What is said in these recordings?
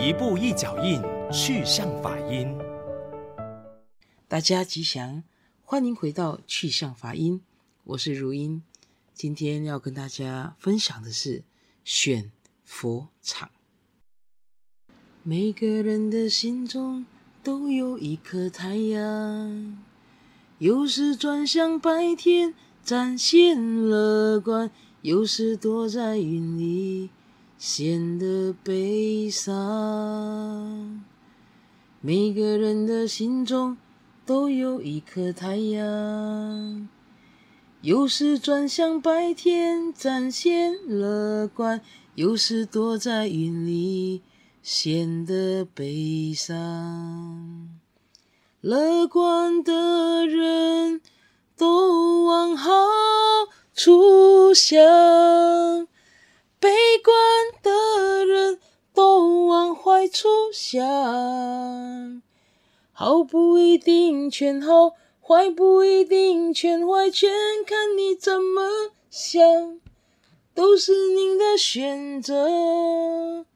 一步一脚印，去向法音。大家吉祥，欢迎回到去向法音。我是如音，今天要跟大家分享的是选佛场。每个人的心中都有一颗太阳，有时转向白天，展现乐观；有时躲在云里。显得悲伤。每个人的心中都有一颗太阳，有时转向白天，展现乐观；有时躲在云里，显得悲伤。乐观的人都往好处想。悲观的人都往坏处想，好不一定全好，坏不一定全坏，全看你怎么想，都是您的选择。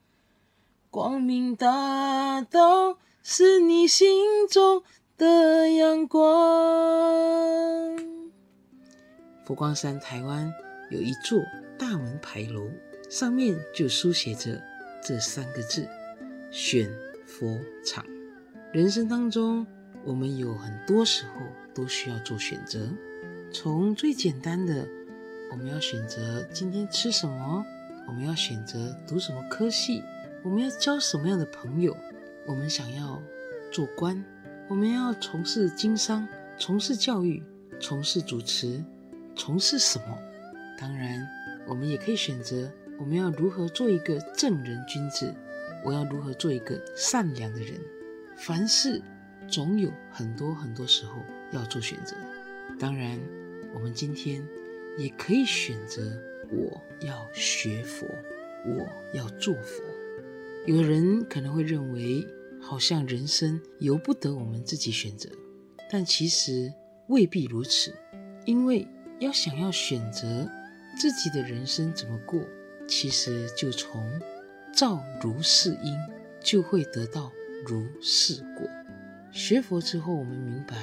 光明大道是你心中的阳光。佛光山台湾有一座大门牌楼。上面就书写着这三个字：选佛场。人生当中，我们有很多时候都需要做选择。从最简单的，我们要选择今天吃什么；我们要选择读什么科系；我们要交什么样的朋友；我们想要做官；我们要从事经商、从事教育、从事主持、从事什么。当然，我们也可以选择。我们要如何做一个正人君子？我要如何做一个善良的人？凡事总有很多很多时候要做选择。当然，我们今天也可以选择：我要学佛，我要做佛。有人可能会认为，好像人生由不得我们自己选择，但其实未必如此。因为要想要选择自己的人生怎么过。其实就从造如是因，就会得到如是果。学佛之后，我们明白，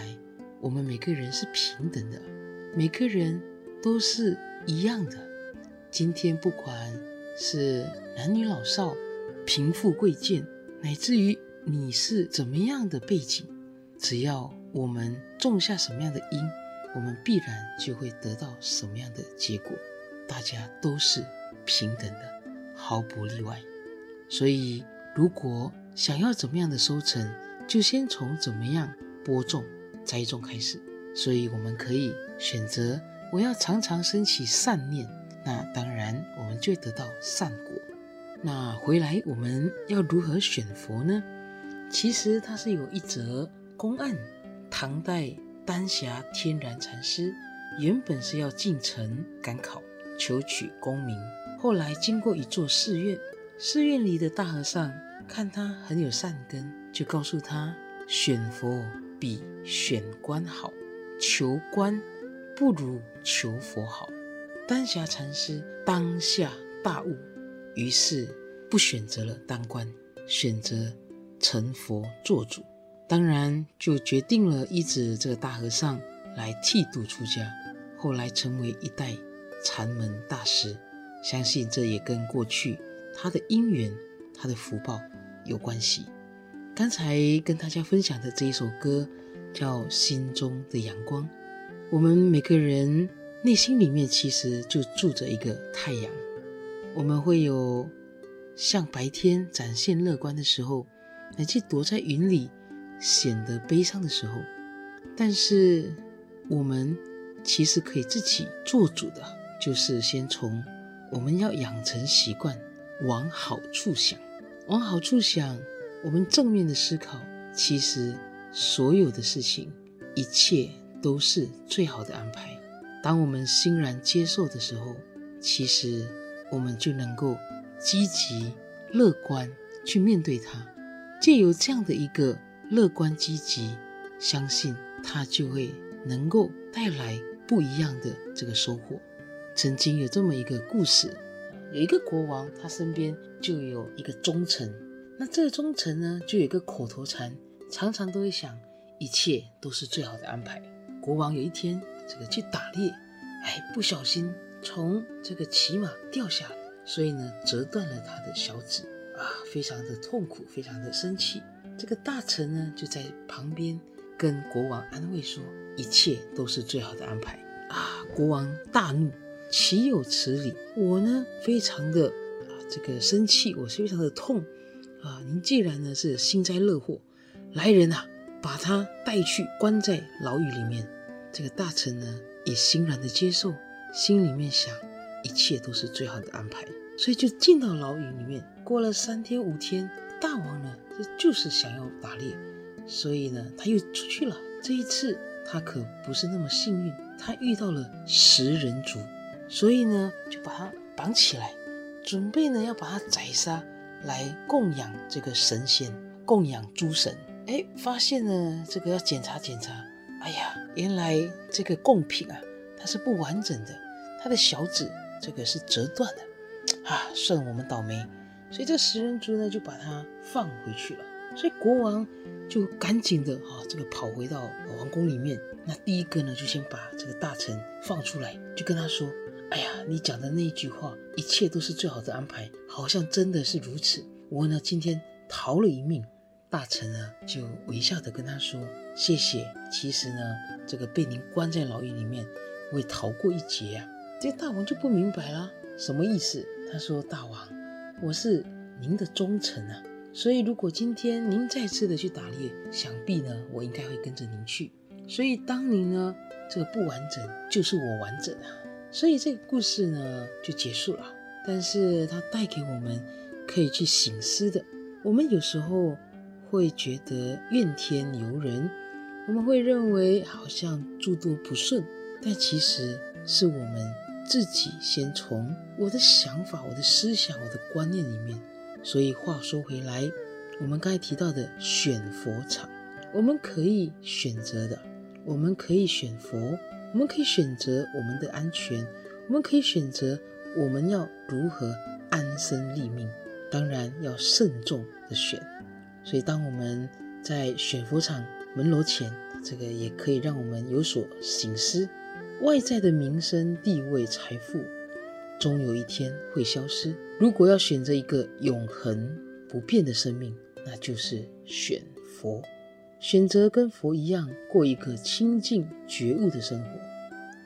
我们每个人是平等的，每个人都是一样的。今天不管是男女老少、贫富贵贱，乃至于你是怎么样的背景，只要我们种下什么样的因，我们必然就会得到什么样的结果。大家都是。平等的，毫不例外。所以，如果想要怎么样的收成，就先从怎么样播种、栽种开始。所以，我们可以选择我要常常升起善念，那当然我们就得到善果。那回来我们要如何选佛呢？其实它是有一则公案。唐代丹霞天然禅师原本是要进城赶考，求取功名。后来经过一座寺院，寺院里的大和尚看他很有善根，就告诉他：选佛比选官好，求官不如求佛好。丹霞禅师当下大悟，于是不选择了当官，选择成佛做主。当然，就决定了依止这个大和尚来剃度出家，后来成为一代禅门大师。相信这也跟过去他的因缘、他的福报有关系。刚才跟大家分享的这一首歌叫《心中的阳光》。我们每个人内心里面其实就住着一个太阳。我们会有像白天展现乐观的时候，乃至躲在云里显得悲伤的时候。但是我们其实可以自己做主的，就是先从。我们要养成习惯，往好处想，往好处想。我们正面的思考，其实所有的事情，一切都是最好的安排。当我们欣然接受的时候，其实我们就能够积极乐观去面对它。借由这样的一个乐观积极，相信它就会能够带来不一样的这个收获。曾经有这么一个故事，有一个国王，他身边就有一个忠臣。那这个忠臣呢，就有一个口头禅，常常都会想，一切都是最好的安排。国王有一天这个去打猎，哎，不小心从这个骑马掉下来，所以呢，折断了他的小指啊，非常的痛苦，非常的生气。这个大臣呢，就在旁边跟国王安慰说，一切都是最好的安排啊。国王大怒，岂有此理！我呢，非常的啊，这个生气，我是非常的痛。啊，您既然呢是幸灾乐祸，来人啊，把他带去关在牢狱里面。这个大臣呢也欣然的接受，心里面想，一切都是最好的安排，所以就进到牢狱里面。过了三天五天，大王呢这就是想要打猎，所以呢他又出去了。这一次他可不是那么幸运，他遇到了食人族，所以呢就把他绑起来，准备呢要把他宰杀。来供养这个神仙，供养诸神。哎，发现呢，这个要检查检查。哎呀，原来这个贡品啊，它是不完整的，它的小指这个是折断的啊，算我们倒霉。所以这食人族呢，就把它放回去了。所以国王就赶紧的啊，这个跑回到王宫里面。那第一个呢，就先把这个大臣放出来，就跟他说。哎呀，你讲的那一句话，一切都是最好的安排，好像真的是如此。我呢，今天逃了一命。大臣呢，就微笑的跟他说：“谢谢。其实呢，这个被您关在牢狱里面，我也逃过一劫啊。”这大王就不明白了，什么意思？他说：“大王，我是您的忠臣啊，所以如果今天您再次的去打猎，想必呢，我应该会跟着您去。所以当您呢，这个不完整，就是我完整啊。”所以这个故事呢就结束了，但是它带给我们可以去省思的。我们有时候会觉得怨天尤人，我们会认为好像诸多不顺，但其实是我们自己先从我的想法、我的思想、我的观念里面。所以话说回来，我们刚才提到的选佛场，我们可以选择的，我们可以选佛。我们可以选择我们的安全，我们可以选择我们要如何安身立命，当然要慎重的选。所以，当我们在选佛场门楼前，这个也可以让我们有所醒思。外在的名声、地位、财富，终有一天会消失。如果要选择一个永恒不变的生命，那就是选佛。选择跟佛一样过一个清净觉悟的生活，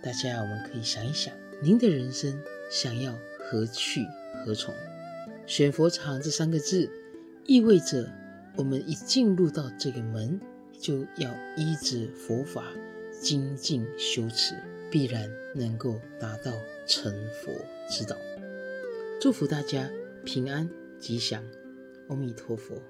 大家我们可以想一想，您的人生想要何去何从？选佛场这三个字，意味着我们一进入到这个门，就要依止佛法精进修持，必然能够达到成佛之道。祝福大家平安吉祥，阿弥陀佛。